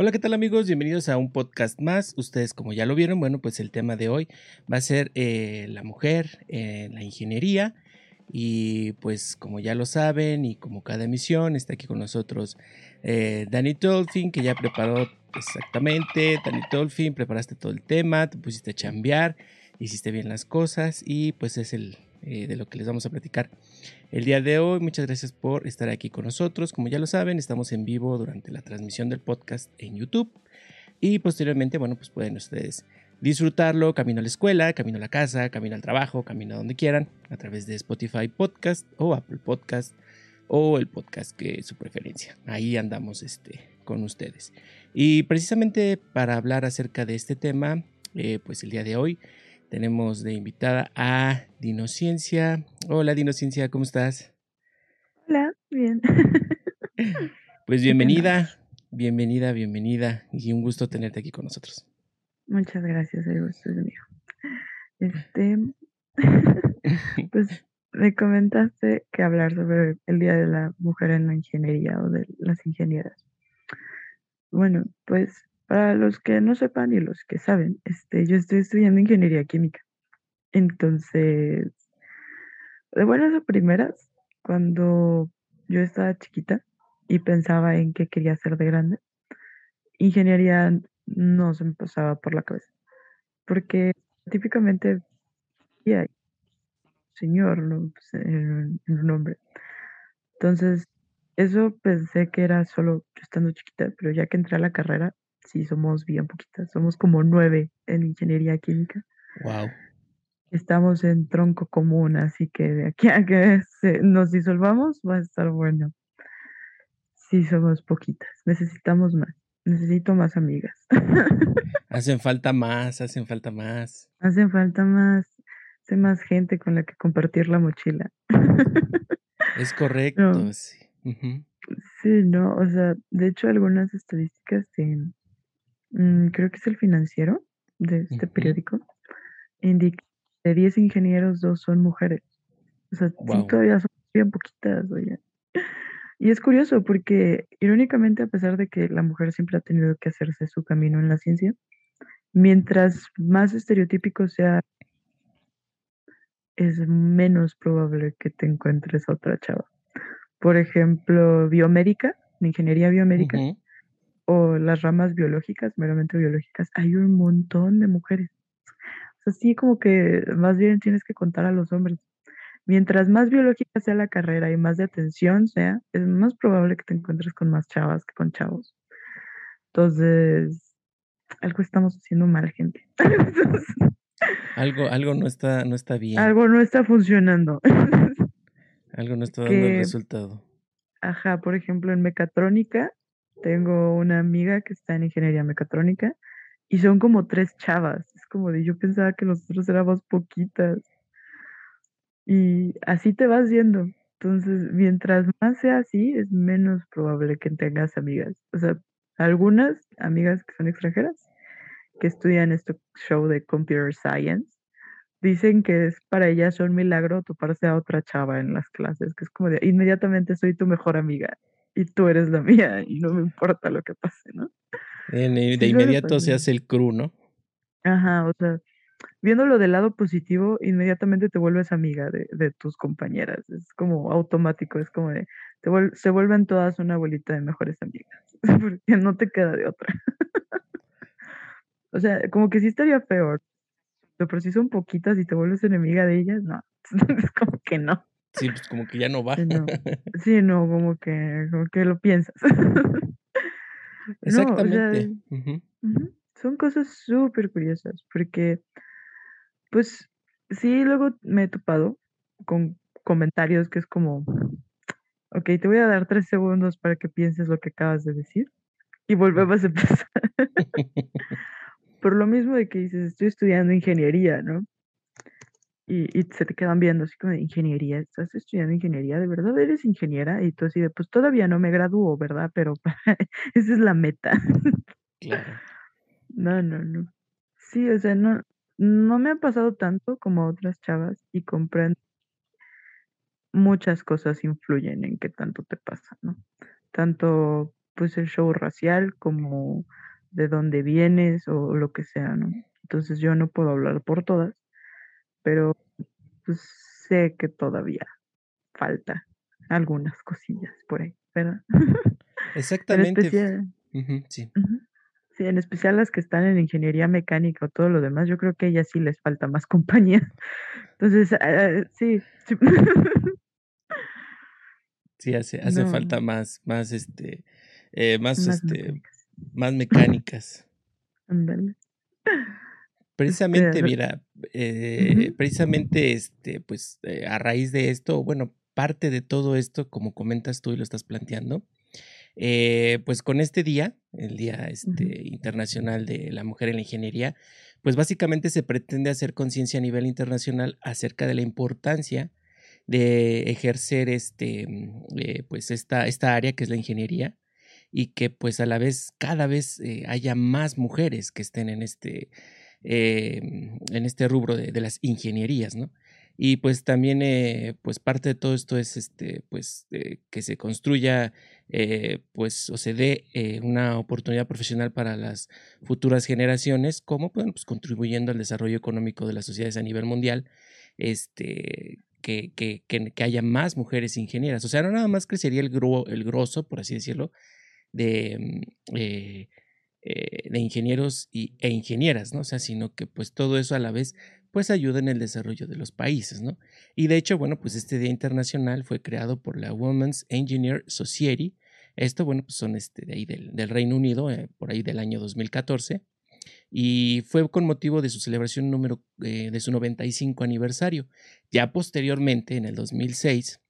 Hola, ¿qué tal amigos? Bienvenidos a un podcast más. Ustedes como ya lo vieron, bueno, pues el tema de hoy va a ser eh, la mujer la ingeniería. Y pues como ya lo saben y como cada emisión está aquí con nosotros eh, Danny Dolphin que ya preparó exactamente. Danny Dolphin, preparaste todo el tema, te pusiste a chambear, hiciste bien las cosas y pues es el eh, de lo que les vamos a platicar el día de hoy. Muchas gracias por estar aquí con nosotros. Como ya lo saben, estamos en vivo durante la transmisión del podcast en YouTube y posteriormente, bueno, pues pueden ustedes disfrutarlo camino a la escuela, camino a la casa, camino al trabajo, camino a donde quieran, a través de Spotify Podcast o Apple Podcast o el podcast que es su preferencia. Ahí andamos este, con ustedes. Y precisamente para hablar acerca de este tema, eh, pues el día de hoy tenemos de invitada a Dinociencia. Hola Dinociencia, ¿cómo estás? Hola, bien. Pues bienvenida, bienvenida, bienvenida y un gusto tenerte aquí con nosotros. Muchas gracias, el gusto es mío. Este, pues me comentaste que hablar sobre el Día de la Mujer en la Ingeniería o de las ingenieras. Bueno, pues para los que no sepan y los que saben, este, yo estoy estudiando ingeniería química. Entonces, de buenas a primeras, cuando yo estaba chiquita y pensaba en qué quería hacer de grande, ingeniería no se me pasaba por la cabeza. Porque típicamente, yeah, señor, ¿no? Pues, en un nombre. Entonces, eso pensé que era solo estando chiquita, pero ya que entré a la carrera, sí somos bien poquitas, somos como nueve en ingeniería química. Wow. Estamos en tronco común, así que de aquí a que nos disolvamos va a estar bueno. Sí, somos poquitas, necesitamos más, necesito más amigas. hacen falta más, hacen falta más. Hacen falta más, hace más gente con la que compartir la mochila. Es correcto, sí. Sí, no, o sea, de hecho algunas estadísticas de, Mm, creo que es el financiero de este periódico, indica que de 10 ingenieros, dos son mujeres. O sea, sí, todavía son bien poquitas, oye. Y es curioso porque, irónicamente, a pesar de que la mujer siempre ha tenido que hacerse su camino en la ciencia, mientras más estereotípico sea, es menos probable que te encuentres a otra chava. Por ejemplo, biomédica, ingeniería biomédica, o las ramas biológicas, meramente biológicas, hay un montón de mujeres. O sea, sí, como que más bien tienes que contar a los hombres. Mientras más biológica sea la carrera y más de atención sea, es más probable que te encuentres con más chavas que con chavos. Entonces, algo estamos haciendo mal, gente. algo, algo no está, no está bien. Algo no está funcionando. algo no está dando el resultado. Ajá, por ejemplo, en mecatrónica tengo una amiga que está en ingeniería mecatrónica y son como tres chavas. Es como de yo pensaba que nosotros éramos poquitas. Y así te vas viendo. Entonces, mientras más sea así, es menos probable que tengas amigas. O sea, algunas amigas que son extranjeras, que estudian este show de computer science, dicen que es para ellas un milagro toparse a otra chava en las clases, que es como de inmediatamente soy tu mejor amiga y tú eres la mía y no me importa lo que pase, ¿no? de inmediato se hace el cru, ¿no? Ajá, o sea, viéndolo del lado positivo, inmediatamente te vuelves amiga de, de tus compañeras. Es como automático, es como de, se vuelven todas una bolita de mejores amigas, porque no te queda de otra. o sea, como que sí estaría peor, pero si son poquitas y te vuelves enemiga de ellas, no, es como que no. Sí, pues como que ya no va. Sí, no, como, que, como que lo piensas. Exactamente. Son cosas súper curiosas, porque, pues, sí, luego me he topado con comentarios que es como, ok, te voy a dar tres segundos para que pienses lo que acabas de decir y volvemos a empezar. Por lo mismo de que dices, estoy estudiando ingeniería, ¿no? y, se te quedan viendo así como de ingeniería, ¿estás estudiando ingeniería? ¿De verdad eres ingeniera? Y tú así de, pues todavía no me gradúo, ¿verdad? Pero esa es la meta. Claro. No, no, no. Sí, o sea, no, no me ha pasado tanto como otras chavas y comprendo muchas cosas influyen en qué tanto te pasa, ¿no? Tanto pues el show racial como de dónde vienes o lo que sea, ¿no? Entonces yo no puedo hablar por todas, pero pues sé que todavía falta algunas cosillas por ahí, ¿verdad? Exactamente. sí. Sí, en especial las que están en ingeniería mecánica o todo lo demás, yo creo que a ellas sí les falta más compañía. Entonces, ah, sí. Sí, hace, hace falta más, más este, eh, más, este, mecánicas. más mecánicas. Precisamente, mira, eh, precisamente, este, pues, eh, a raíz de esto, bueno, parte de todo esto, como comentas tú y lo estás planteando, eh, pues con este día, el Día este, Internacional de la Mujer en la Ingeniería, pues básicamente se pretende hacer conciencia a nivel internacional acerca de la importancia de ejercer este, pues esta, esta área que es la ingeniería y que pues a la vez cada vez haya más mujeres que estén en este, eh, en este rubro de, las ingenierías, ¿no? Y pues también, eh, pues parte de todo esto es este, pues eh, que se construya, pues o se dé una oportunidad profesional para las futuras generaciones, como pues, contribuyendo al desarrollo económico de las sociedades a nivel mundial, este, que, que, que, haya más mujeres ingenieras. O sea, no nada más crecería el, el grosso, por así decirlo, de mm, eh, de ingenieros y, e ingenieras, ¿no? O sea, sino que pues todo eso a la vez pues ayuda en el desarrollo de los países, ¿no? Y de hecho, bueno, pues este Día Internacional fue creado por la Women's Engineer Society. Esto, bueno, pues son este, de ahí del, Reino Unido, eh, por ahí del año 2014. Y fue con motivo de su celebración número eh, de su 95 aniversario. Ya posteriormente, en el 2006,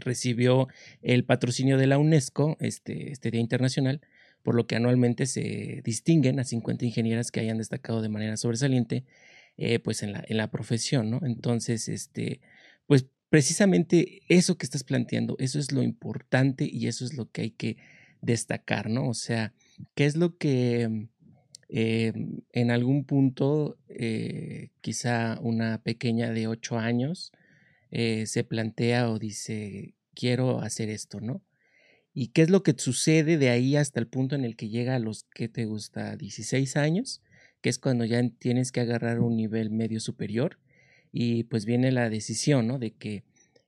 recibió el patrocinio de la UNESCO, este, este Día Internacional, por lo que anualmente se distinguen a 50 ingenieras que hayan destacado de manera sobresaliente eh, pues en la, en la profesión, ¿no? Entonces, este, pues precisamente eso que estás planteando, eso es lo importante y eso es lo que hay que destacar, ¿no? O sea, ¿qué es lo que eh, en algún punto eh, quizá una pequeña de 8 años se plantea o dice, quiero hacer esto, ¿no? ¿Y qué es lo que sucede de ahí hasta el punto en el que llega a los que te gusta 16 años? Que es cuando ya tienes que agarrar un nivel medio superior y pues viene la decisión, ¿no? De que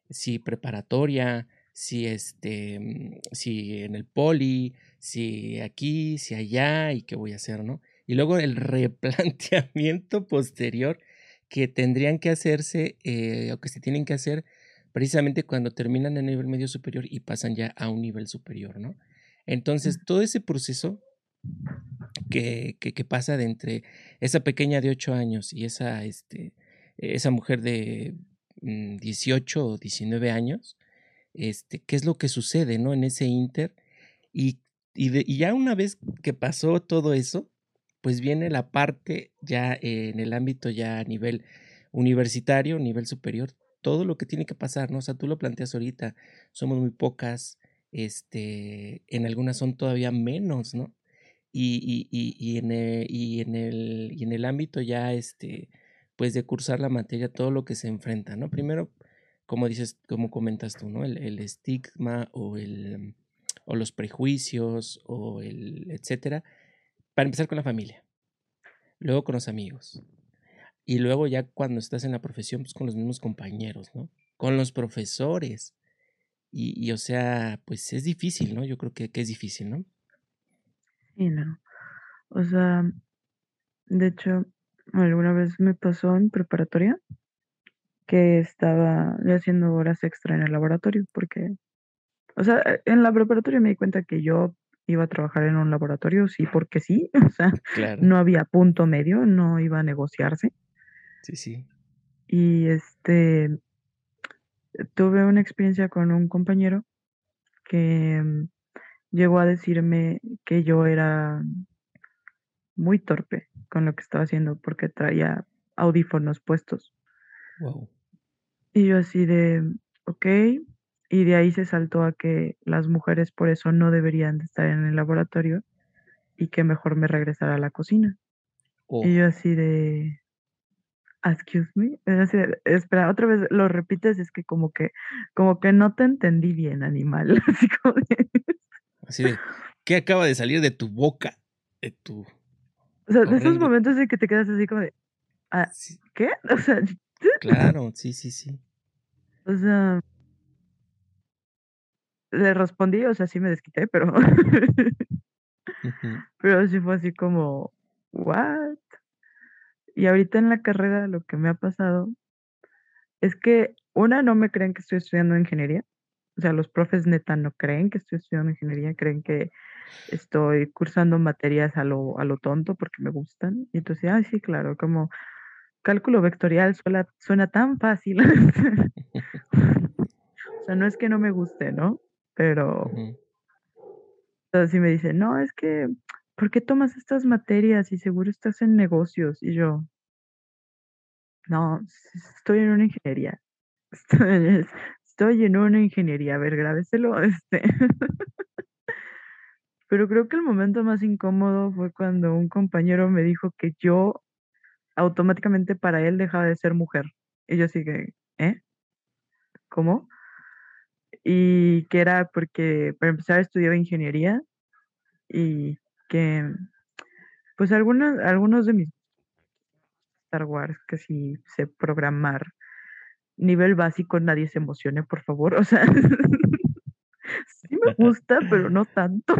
si preparatoria, si este, mm, si en el poli, si aquí, si allá y qué voy a hacer, ¿no? Y luego el replanteamiento posterior que tendrían que hacerse eh, o que se tienen que hacer precisamente cuando terminan el nivel medio superior y pasan ya a un nivel superior, ¿no? Entonces, todo ese proceso que, que, pasa de entre esa pequeña de 8 años y esa, este, esa mujer de 18 mm, o 19 años, este, qué es lo que sucede, ¿no? En ese inter. Y, y, ya una vez que pasó todo eso, pues viene la parte ya en el ámbito ya a nivel universitario, nivel superior, todo lo que tiene que pasar, ¿no? O sea, tú lo planteas ahorita, somos muy pocas, este, en algunas son todavía menos, ¿no? Y, y, y, y, en, el, y, en el, y en el ámbito ya, este, pues de cursar la materia, todo lo que se enfrenta, ¿no? Primero, como dices, como comentas tú, ¿no? El, el estigma o, el, o los prejuicios o el, etcétera, para empezar con la familia, luego con los amigos, y luego ya cuando estás en la profesión, pues con los mismos compañeros, ¿no? Con los profesores. Y, o sea, pues es difícil, ¿no? Yo creo que, que es difícil, ¿no? Sí, no. O sea, de hecho, alguna vez me pasó en preparatoria que estaba haciendo horas extra en el laboratorio, porque, o sea, en la preparatoria me di cuenta que yo iba a trabajar en un laboratorio, sí, porque sí, o sea, no había punto medio, no iba a negociarse. Sí, sí. Y este, tuve una experiencia con un compañero que mm, llegó a decirme que yo era muy torpe con lo que estaba haciendo porque traía audífonos puestos. Wow. Y yo así de, ok, y de ahí se saltó a que las mujeres por eso no deberían de estar en el laboratorio y que mejor me regresara a la cocina. Oh, Y yo así de, excuse me, así de, espera, otra vez lo repites, es que como que, como que no te entendí bien, animal. Así como de, así de, ¿qué acaba de salir de tu boca? De tu... o sea, de esos momentos en que te quedas así como de, ah, Sí, ¿qué? O sea, claro, sí, sí, sí. o sea, le respondí, o sea, sí me desquité, pero, pero sí fue así como, what? Y ahorita en la carrera lo que me ha pasado es que, una, no me creen que estoy estudiando ingeniería. O sea, los profes neta no creen que estoy estudiando ingeniería, creen que estoy cursando materias a lo, a lo tonto porque me gustan. Y entonces, ah, sí, claro, como cálculo vectorial suena, suena tan fácil. o sea, no es que no me guste, ¿no? Pero entonces sí me dicen, no, es que, ¿por qué tomas estas materias y seguro estás en negocios? Y yo, no, estoy en una ingeniería. Estoy, estoy en una ingeniería. A ver, grábeselo. Este. Pero creo que el momento más incómodo fue cuando un compañero me dijo que yo automáticamente para él dejaba de ser mujer. Y yo así que, ¿eh? ¿Cómo? Y que era porque, para empezar, estudiaba ingeniería y que, pues, algunos, algunos de mis Star Wars, que si sé programar nivel básico, nadie se emocione, por favor. O sea, sí me gusta, pero no tanto.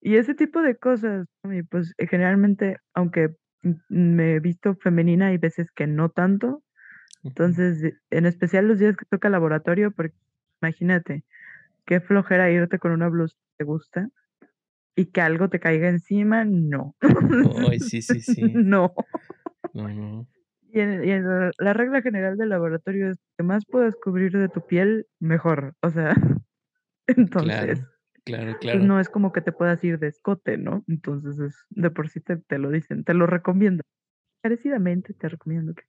Y ese tipo de cosas, pues eh, generalmente, aunque me he visto femenina, hay veces que no tanto. Entonces, en especial los días que toca laboratorio, porque imagínate, qué flojera irte con una blusa que te gusta y que algo te caiga encima, no. Ay, sí, sí, sí. No. No, no. Y, en- y en la, la regla general del laboratorio es que más puedas cubrir de tu piel, mejor. O sea, entonces, Claro, claro, pues claro. no es como que te puedas ir de escote, ¿no? Entonces, es, de por sí te, te lo dicen, te lo recomiendo. Encarecidamente te recomiendo que,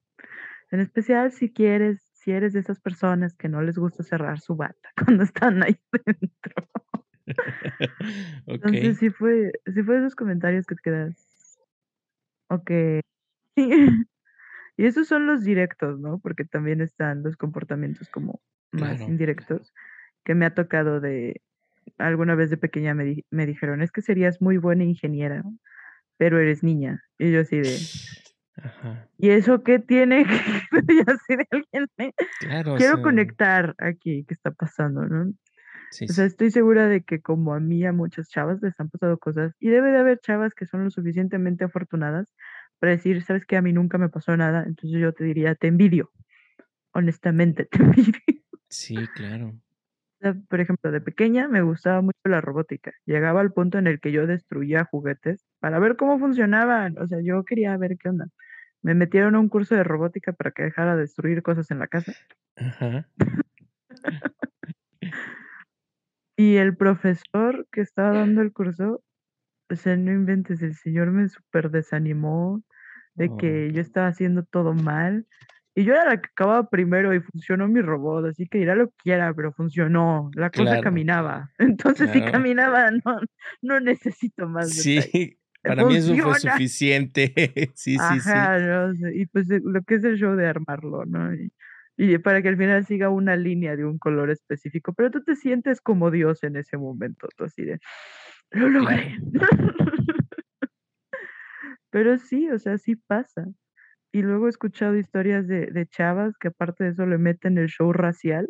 en especial si quieres, si eres de esas personas que no les gusta cerrar su bata cuando están ahí dentro. Entonces, Ok. sí fue, sí fue esos comentarios que te quedas, ok. Y esos son los directos, ¿no? Porque también están los comportamientos como más Claro. indirectos, que me ha tocado de, alguna vez de pequeña me, di- me dijeron, es que serías muy buena ingeniera, pero eres niña. Y yo así de, Ajá. ¿y eso qué tiene? y así de alguien me- Claro, o Quiero sea, conectar aquí, ¿qué está pasando, no? sí, O sea, estoy segura de que como a mí, a muchas chavas les han pasado cosas, y debe de haber chavas que son lo suficientemente afortunadas para decir, sabes que a mí nunca me pasó nada, entonces yo te diría, te envidio, honestamente, te envidio. Sí, claro. Por ejemplo, de pequeña me gustaba mucho la robótica. Llegaba al punto en el que yo destruía juguetes para ver cómo funcionaban. O sea, yo quería ver qué onda. Me metieron a un curso de robótica para que dejara de destruir cosas en la casa. Ajá. Y el profesor que estaba dando el curso, o sea, no inventes, el señor me súper desanimó de Oh, que yo estaba haciendo todo mal. Y yo era la que acababa primero y funcionó mi robot, así que dirá lo que quiera, pero funcionó. La cosa claro, caminaba. Entonces, si caminaba, no, no necesito más. Sí, para mí eso fue suficiente. Sí, sí, sí. Y pues eh, lo que es el show de armarlo, ¿no? Y, y para que al final siga una línea de un color específico, pero tú te sientes como Dios en ese momento, tú así de, lo Claro. Pero sí, o sea, sí pasa. Y luego he escuchado historias de, de chavas que aparte de eso le meten el show racial.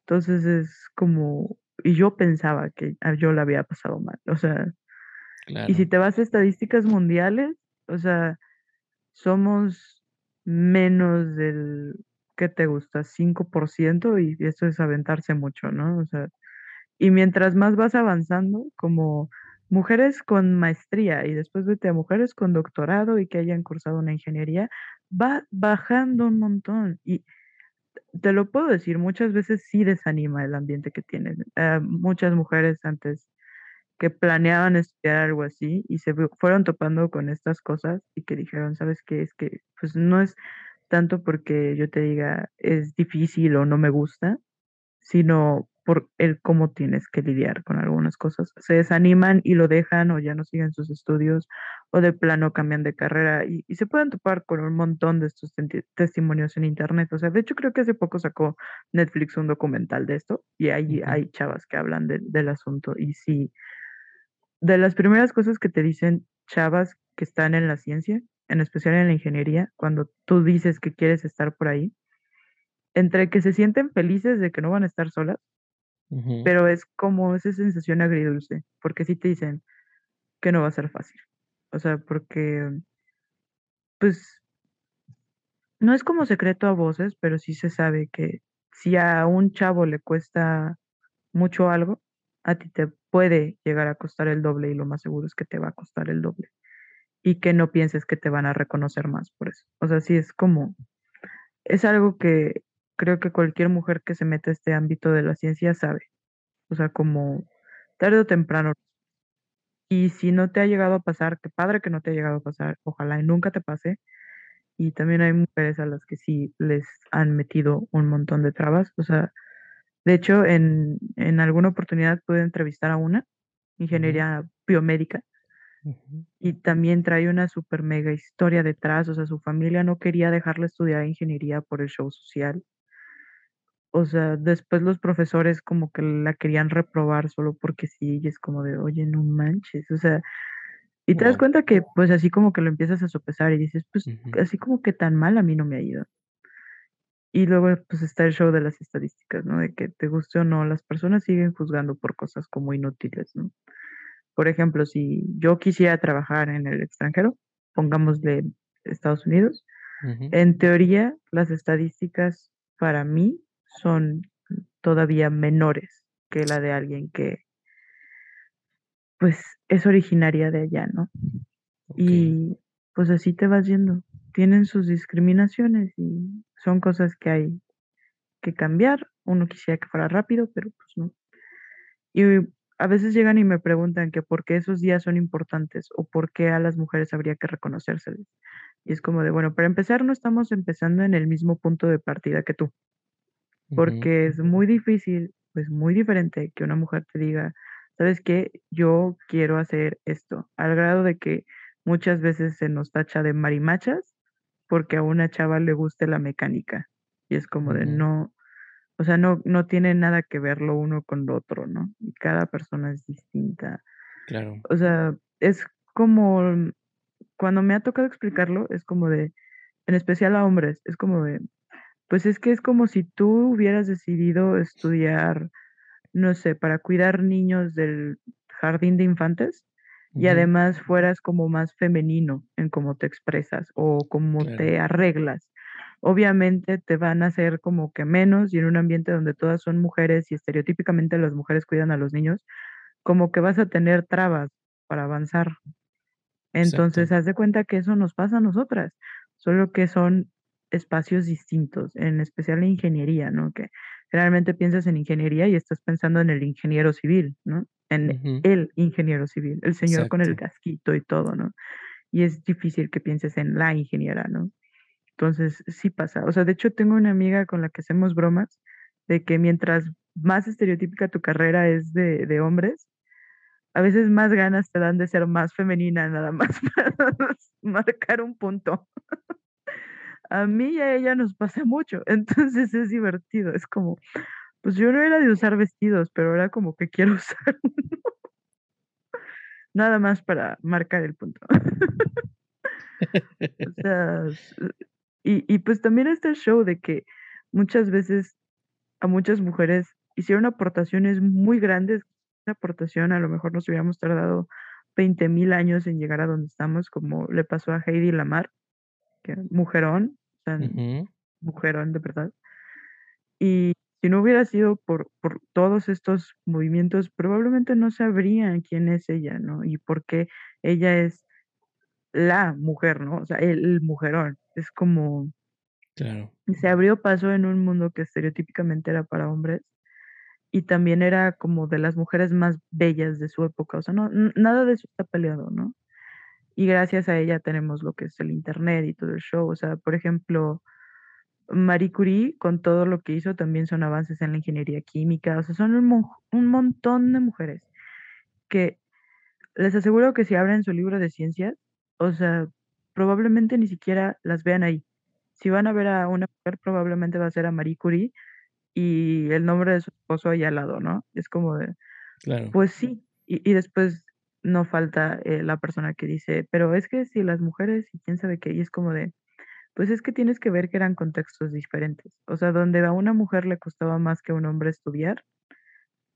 Entonces es como, y yo pensaba que a yo la había pasado mal. O sea, y si te vas a estadísticas mundiales, o sea, somos menos del, ¿qué te gusta? 5% y eso es aventarse mucho, ¿no? O sea, y mientras más vas avanzando, como mujeres con maestría y después vete a mujeres con doctorado y que hayan cursado una ingeniería, va bajando un montón. Y te lo puedo decir, muchas veces sí desanima el ambiente que tienen. Eh, muchas mujeres antes que planeaban estudiar algo así y se fu- fueron topando con estas cosas y que dijeron, ¿sabes qué? Es que pues no es, tanto porque yo te diga es difícil o no me gusta, sino por el cómo tienes que lidiar con algunas cosas. Se desaniman y lo dejan o ya no siguen sus estudios o de plano cambian de carrera y, se pueden topar con un montón de estos testimonios en internet. O sea, de hecho creo que hace poco sacó Netflix un documental de esto y ahí hay chavas que hablan del asunto y sí, de las primeras cosas que te dicen chavas que están en la ciencia, en especial en la ingeniería, cuando tú dices que quieres estar por ahí, entre que se sienten felices de que no van a estar solas pero es como esa sensación agridulce, porque si te dicen que no va a ser fácil. O sea, porque, pues, no es como secreto a voces, pero sí se sabe que si a un chavo le cuesta mucho algo, a ti te puede llegar a costar el doble y lo más seguro es que te va a costar el doble. Y que no pienses que te van a reconocer más por eso. O sea, sí es como, es algo que creo que cualquier mujer que se mete a este ámbito de la ciencia sabe. O sea, como tarde o temprano. Y si no te ha llegado a pasar, qué padre que no te ha llegado a pasar, ojalá y nunca te pase. Y también hay mujeres a las que sí les han metido un montón de trabas. O sea, de hecho, en, alguna oportunidad pude entrevistar a una, ingeniería biomédica, y también trae una super mega historia detrás. O sea, su familia no quería dejarle estudiar ingeniería por el show social o sea, después los profesores como que la querían reprobar solo porque sí, y es como de, oye, no manches, o sea, y te das cuenta que pues así como que lo empiezas a sopesar y dices, pues así como que tan mal a mí no me ha ido. Y luego pues está el show de las estadísticas, ¿no? De que te guste o no, las personas siguen juzgando por cosas como inútiles, ¿no? Por ejemplo, si yo quisiera trabajar en el extranjero, pongámosle Estados Unidos, en teoría las estadísticas para mí son todavía menores que la de alguien que pues es originaria de allá, ¿no? Y pues así te vas yendo. Tienen sus discriminaciones y son cosas que hay que cambiar. Uno quisiera que fuera rápido, pero pues no. Y a veces llegan y me preguntan que por qué esos días son importantes o por qué a las mujeres habría que reconocérseles. Y es como de, bueno, para empezar, no estamos empezando en el mismo punto de partida que tú porque es muy difícil, pues muy diferente que una mujer te diga, ¿sabes qué? Yo quiero hacer esto, al grado de que muchas veces se nos tacha de marimachas porque a una chava le guste la mecánica. Y es como de no, o sea, no, no tiene nada que ver lo uno con lo otro, ¿no? Y cada persona es distinta. Claro. O sea, es como, cuando me ha tocado explicarlo, es como de, en especial a hombres, es como de, pues es que es como si tú hubieras decidido estudiar, no sé, para cuidar niños del jardín de infantes y además fueras como más femenino en cómo te expresas o cómo te arreglas. Obviamente te van a hacer como que menos y en un ambiente donde todas son mujeres y estereotípicamente las mujeres cuidan a los niños, como que vas a tener trabas para avanzar. Entonces, haz de cuenta que eso nos pasa a nosotras, solo que son espacios distintos, en especial en ingeniería, ¿no? Que generalmente piensas en ingeniería y estás pensando en el ingeniero civil, ¿no? En el ingeniero civil, el señor con el casquito y todo, ¿no? Y es difícil que pienses en la ingeniera, ¿no? Entonces, sí pasa. O sea, de hecho, tengo una amiga con la que hacemos bromas de que mientras más estereotípica tu carrera es de, de hombres, a veces más ganas te dan de ser más femenina, nada más para marcar un punto a mí y a ella nos pasa mucho, entonces es divertido, es como, pues yo no era de usar vestidos, pero ahora como que quiero usar uno. Nada más para marcar el punto. o sea, y, y pues también está el show de que muchas veces a muchas mujeres hicieron aportaciones muy grandes. Una aportación a lo mejor nos hubiéramos tardado 20 mil años en llegar a donde estamos, como le pasó a Heidi Lamar mujerón, mujerón de verdad. Y si no hubiera sido por, por todos estos movimientos, probablemente no sabrían quién es ella, ¿no? Y por qué ella es la mujer, ¿no? O sea, el, mujerón. Es como... Claro. Se abrió paso en un mundo que estereotípicamente era para hombres y también era como de las mujeres más bellas de su época. O sea, no, nada de eso está peleado, ¿no? Y gracias a ella tenemos lo que es el internet y todo el show. O sea, por ejemplo, Marie Curie, con todo lo que hizo, también son avances en la ingeniería química, o sea, son un, un montón de mujeres que les aseguro que si abren su libro de ciencias, o sea, probablemente ni siquiera las vean ahí. Si van a ver a una mujer, probablemente va a ser a Marie Curie y el nombre de su esposo ahí al lado, ¿no? Es como de, Claro. pues sí, y, y después no falta eh, la persona que dice, pero es que si las mujeres y quién sabe qué, y es como de, pues es que tienes que ver que eran contextos diferentes. O sea, donde a una mujer le costaba más que a un hombre estudiar,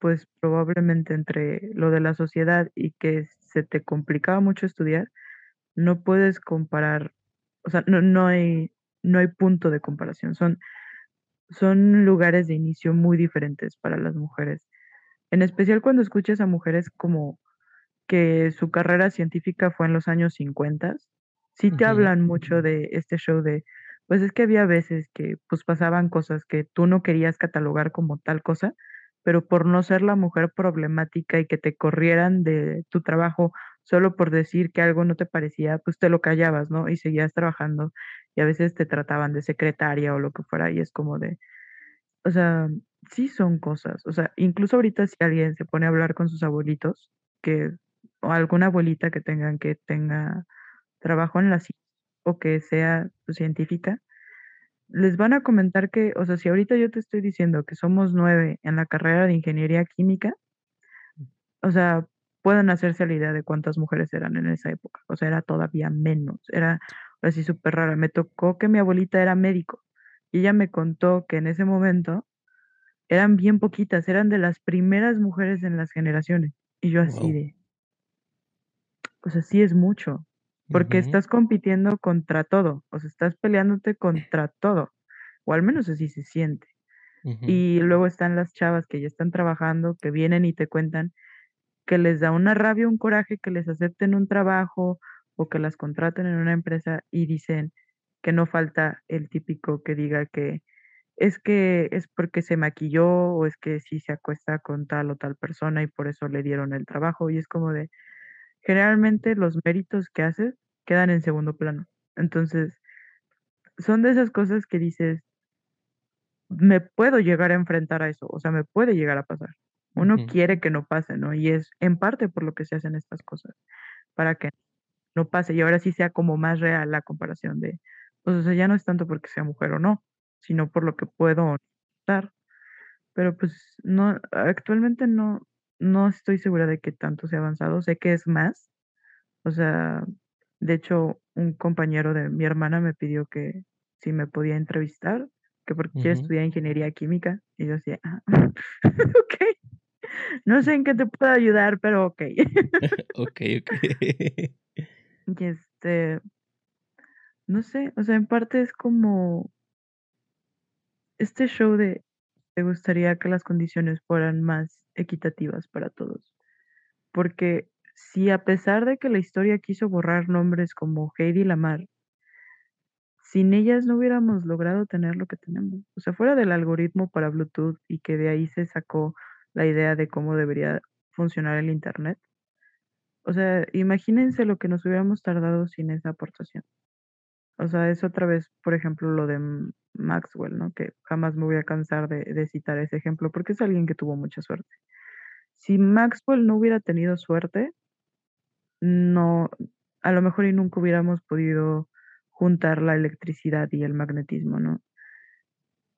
pues probablemente entre lo de la sociedad y que se te complicaba mucho estudiar, no puedes comparar, o sea, no, no hay, no hay punto de comparación. Son, son lugares de inicio muy diferentes para las mujeres. En especial cuando escuchas a mujeres como que su carrera científica fue en los años 50, sí te hablan mucho de este show de, pues es que había veces que pues pasaban cosas que tú no querías catalogar como tal cosa, pero por no ser la mujer problemática y que te corrieran de tu trabajo solo por decir que algo no te parecía, pues te lo callabas, ¿no? Y seguías trabajando y a veces te trataban de secretaria o lo que fuera y es como de, o sea, sí son cosas, o sea, incluso ahorita si alguien se pone a hablar con sus abuelitos, que, o alguna abuelita que tengan que tenga trabajo en la ciencia o que sea científica, les van a comentar que, o sea, si ahorita yo te estoy diciendo que somos nueve en la carrera de ingeniería química, o sea, pueden hacerse la idea de cuántas mujeres eran en esa época. O sea, era todavía menos. Era así súper rara. Me tocó que mi abuelita era médico y ella me contó que en ese momento eran bien poquitas, eran de las primeras mujeres en las generaciones. Y yo así Wow. de, o sea, sí es mucho, porque estás compitiendo contra todo, o sea, estás peleándote contra todo, o al menos así se siente. Y luego están las chavas que ya están trabajando, que vienen y te cuentan que les da una rabia, un coraje que les acepten un trabajo o que las contraten en una empresa y dicen que no falta el típico que diga que es que es porque se maquilló o es que sí se acuesta con tal o tal persona y por eso le dieron el trabajo y es como de generalmente los méritos que haces quedan en segundo plano. Entonces, son de esas cosas que dices, me puedo llegar a enfrentar a eso, o sea, me puede llegar a pasar. Uno quiere que no pase, ¿no? Y es en parte por lo que se hacen estas cosas, para que no pase y ahora sí sea como más real la comparación de, pues, o sea, ya no es tanto porque sea mujer o no, sino por lo que puedo dar. Pero pues no, actualmente no, no estoy segura de que tanto se ha avanzado, sé que es más, o sea, de hecho, un compañero de mi hermana me pidió que si me podía entrevistar, que porque quiere Ujú. estudiar ingeniería química, y yo decía, ah, okey, no sé en qué te puedo ayudar, pero okey. Okey, okey. Y, este no sé, o sea, en parte es como este show de te gustaría que las condiciones fueran más equitativas para todos, porque si a pesar de que la historia quiso borrar nombres como Heidi Lamar sin ellas no hubiéramos logrado tener lo que tenemos. O sea, fuera del algoritmo para Bluetooth y que de ahí se sacó la idea de cómo debería funcionar el Internet. O sea, imagínense lo que nos hubiéramos tardado sin esa aportación. O sea, es otra vez, por ejemplo, lo de Maxwell, ¿no? Que jamás me voy a cansar de, de citar ese ejemplo porque es alguien que tuvo mucha suerte. Si Maxwell no hubiera tenido suerte, no, a lo mejor y nunca hubiéramos podido juntar la electricidad y el magnetismo, ¿no?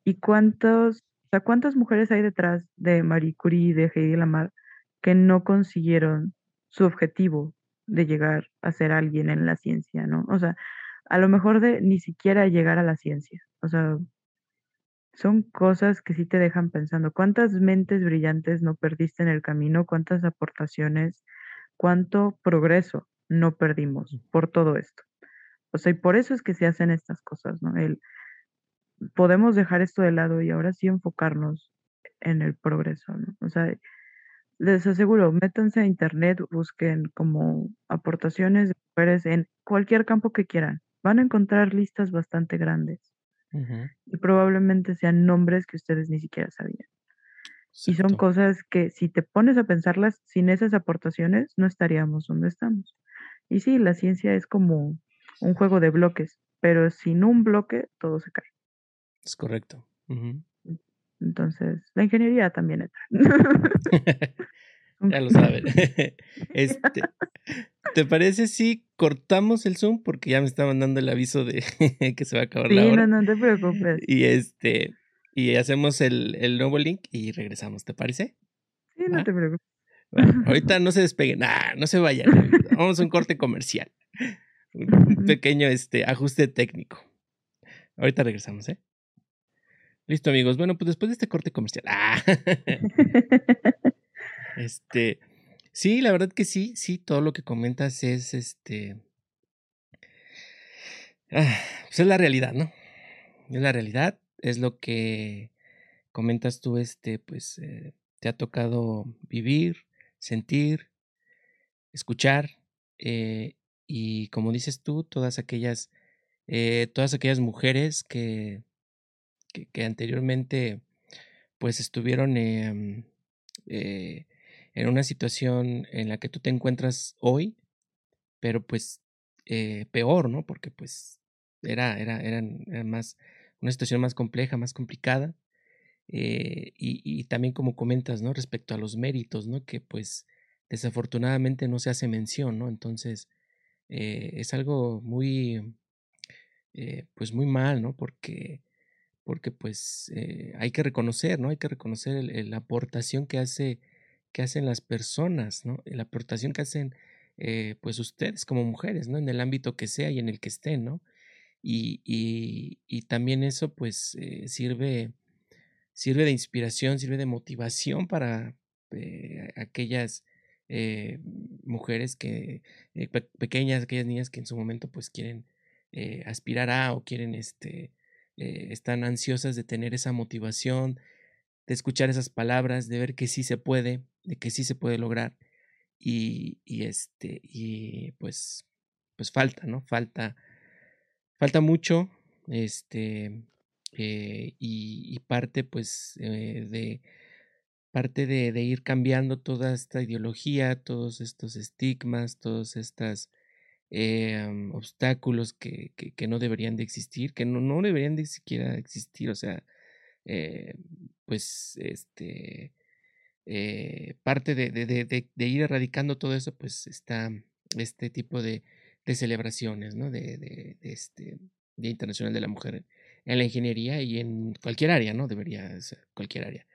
¿Y cuántos, o sea, cuántas mujeres hay detrás de Marie Curie y de Heidi Lamar que no consiguieron su objetivo de llegar a ser alguien en la ciencia, ¿no? O sea, a lo mejor de ni siquiera llegar a la ciencia. O sea, son cosas que sí te dejan pensando. ¿Cuántas mentes brillantes no perdiste en el camino? ¿Cuántas aportaciones? ¿Cuánto progreso no perdimos por todo esto? O sea, y por eso es que se hacen estas cosas, ¿no? El podemos dejar esto de lado y ahora sí enfocarnos en el progreso, ¿no? O sea, les aseguro, métanse a internet, busquen como aportaciones de mujeres en cualquier campo que quieran. Van a encontrar listas bastante grandes y probablemente sean nombres que ustedes ni siquiera sabían. Y son cosas que si te pones a pensarlas, sin esas aportaciones no estaríamos donde estamos. Y sí, la ciencia es como un juego de bloques, pero sin un bloque todo se cae. Es correcto. Entonces, la ingeniería también entra. ya lo saben. este, ¿Te parece si cortamos el Zoom? Porque ya me está mandando el aviso de que se va a acabar la hora. no, no te preocupes. Y este, y hacemos el, el nuevo link y regresamos, ¿te parece? Sí, no te preocupes. ahorita no se despeguen, no se vayan. Vamos a un corte comercial. Un pequeño este, ajuste técnico. Ahorita regresamos, ¿eh? Listo, amigos. Bueno, pues después de este corte comercial. ¡ah! Este. Sí, la verdad que sí, sí, todo lo que comentas es este. Ah, pues es la realidad, ¿no? Es la realidad, es lo que comentas tú, este, pues eh, te ha tocado vivir, sentir, escuchar, eh, y como dices tú, todas aquellas, eh, todas aquellas mujeres que que, anteriormente pues estuvieron eh, en una situación en la que tú te encuentras hoy, pero pues eh, peor, ¿no? Porque pues era, era, eran, más, una situación más compleja, más complicada. Eh, y, también como comentas, ¿no? Respecto a los méritos, ¿no? Que pues desafortunadamente no se hace mención, ¿no? Entonces, es algo muy, pues muy mal, ¿no? Porque porque pues eh, hay que reconocer, ¿no? Hay que reconocer la aportación que hace que hacen las personas, ¿no? La aportación que hacen eh, pues ustedes como mujeres, ¿no? En el ámbito que sea y en el que estén, ¿no? Y, y, también eso pues eh, sirve, sirve de inspiración, sirve de motivación para aquellas mujeres que, pequeñas, aquellas niñas que en su momento pues quieren aspirar a o quieren este, eh, están ansiosas de tener esa motivación, de escuchar esas palabras, de ver que sí se puede, de que sí se puede lograr. Y, y este, y pues, pues falta, ¿no? Falta, falta mucho, este, eh, y, parte, pues, eh, de parte de, de, ir cambiando toda esta ideología, todos estos estigmas, todas estas eh, obstáculos que, que, no deberían de existir, que no, no deberían de siquiera existir, o sea, eh, pues este, eh, parte de, de, de, ir erradicando todo eso, pues está este tipo de, celebraciones, ¿no? De, este Día Internacional de la Mujer en la ingeniería y en cualquier área, ¿no? Debería ser cualquier área.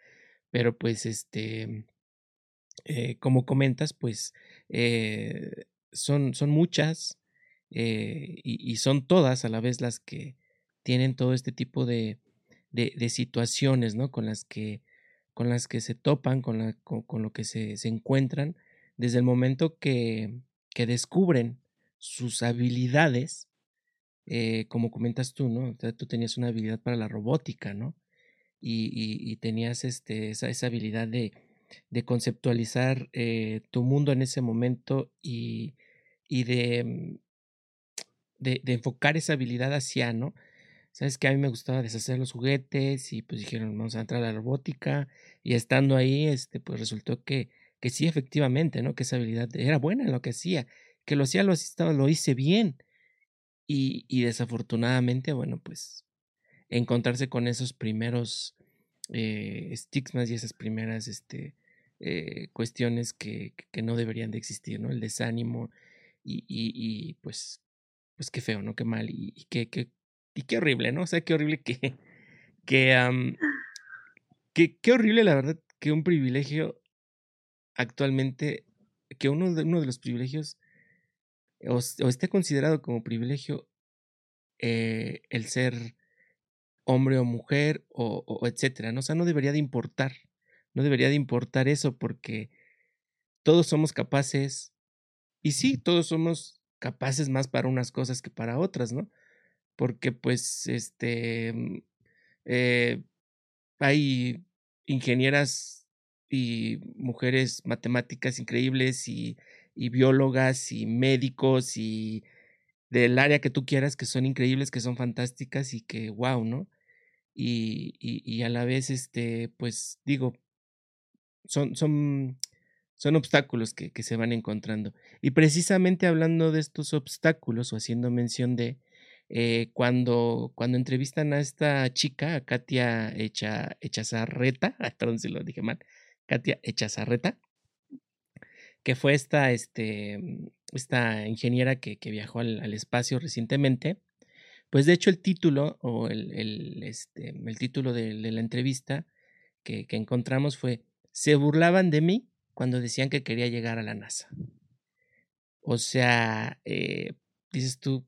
Pero pues este, como comentas, pues son, son muchas eh, y, son todas a la vez las que tienen todo este tipo de, de, situaciones, ¿no? Con las que, con las que se topan, con, la, con, lo que se, se, encuentran desde el momento que, que descubren sus habilidades, eh, como comentas tú, ¿no? tú tenías una habilidad para la robótica, ¿no? Y, y, tenías este, esa, esa habilidad de, de conceptualizar eh, tu mundo en ese momento y, y de, mm, de, de, enfocar esa habilidad hacia, ¿no? Sabes que a mí me gustaba deshacer los juguetes y pues dijeron, vamos a entrar a la robótica y estando ahí, este, pues resultó que, que sí, efectivamente, ¿no? Que esa habilidad era buena en lo que hacía, que lo hacía, lo, hacía, lo hice bien. Y, y desafortunadamente, bueno, pues encontrarse con esos primeros eh, estigmas y esas primeras este, eh, cuestiones que, que, no deberían de existir, ¿no? El desánimo y, y, y pues, pues qué feo, ¿no? Qué mal y, y qué, qué, y qué horrible, ¿no? O sea, qué horrible que, que, que, qué horrible la verdad que un privilegio actualmente, que uno de, uno de los privilegios o, o esté considerado como privilegio eh, el ser hombre o mujer o, etcétera, ¿no? O sea, no debería de importar, no debería de importar eso porque todos somos capaces, y sí, todos somos capaces más para unas cosas que para otras, ¿no? Porque pues, este, mm, eh, hay ingenieras y mujeres matemáticas increíbles y, y biólogas y médicos y del área que tú quieras que son increíbles, que son fantásticas y que, wow, ¿no? y, y, a la vez, este, pues digo, son, son, son obstáculos que, que, se van encontrando. Y precisamente hablando de estos obstáculos o haciendo mención de, eh, cuando, cuando entrevistan a esta chica, a Katia Echa, Echazarreta, perdón si lo dije mal, Katia Echazarreta, que fue esta, este, esta ingeniera que, que viajó al, espacio recientemente, pues de hecho el título o el, el, este, el título de, la entrevista que, que encontramos fue Se burlaban de mí cuando decían que quería llegar a la NASA. O sea, eh, dices tú,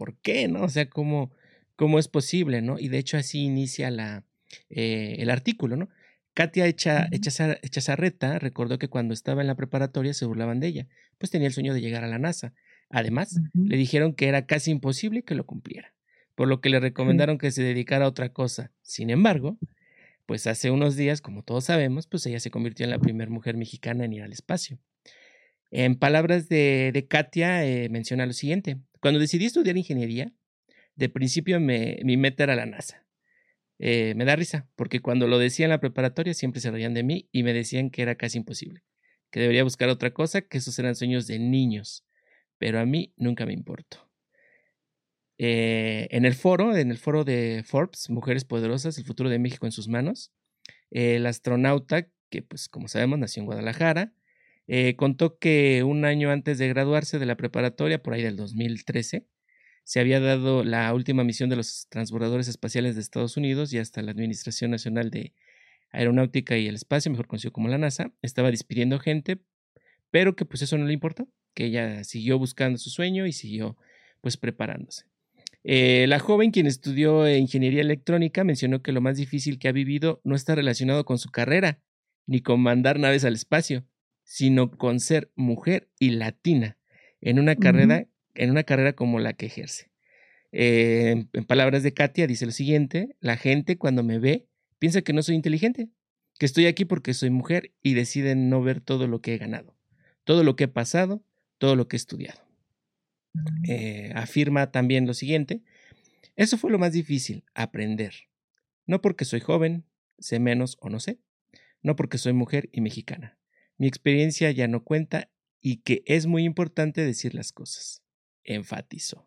¿por qué? ¿No? O sea, ¿cómo, cómo es posible? ¿No? Y de hecho así inicia la, eh, el artículo, ¿no? Katia Echazarreta recordó que cuando estaba en la preparatoria se burlaban de ella, pues tenía el sueño de llegar a la NASA. Además, le dijeron que era casi imposible que lo cumpliera, por lo que le recomendaron que se dedicara a otra cosa. Sin embargo, pues hace unos días, como todos sabemos, pues ella se convirtió en la primera mujer mexicana en ir al espacio. En palabras de, Katia, eh, menciona lo siguiente. Cuando decidí estudiar ingeniería, de principio me, mi meta era la NASA. Eh, me da risa, porque cuando lo decía en la preparatoria siempre se reían de mí y me decían que era casi imposible, que debería buscar otra cosa, que esos eran sueños de niños, pero a mí nunca me importó. Eh, en el foro, en el foro de Forbes, Mujeres Poderosas, el futuro de México en sus manos, el astronauta, que pues como sabemos nació en Guadalajara, eh, contó que un año antes de graduarse de la preparatoria, por ahí del 2013, se había dado la última misión de los transbordadores espaciales de Estados Unidos y hasta la Administración Nacional de Aeronáutica y el Espacio, mejor conocido como la NASA, estaba despidiendo gente, pero que pues eso no le importó, que ella siguió buscando su sueño y siguió pues preparándose. Eh, la joven, quien estudió ingeniería electrónica, mencionó que lo más difícil que ha vivido no está relacionado con su carrera, ni con mandar naves al espacio, sino con ser mujer y latina en una carrera, en una carrera como la que ejerce. Eh, en palabras de Katia, dice lo siguiente: la gente cuando me ve piensa que no soy inteligente, que estoy aquí porque soy mujer y deciden no ver todo lo que he ganado, todo lo que he pasado, todo lo que he estudiado. Mm. Eh, afirma también lo siguiente: eso fue lo más difícil, aprender. No porque soy joven, sé menos o no sé, no porque soy mujer y mexicana, mi experiencia ya no cuenta y que es muy importante decir las cosas, enfatizó.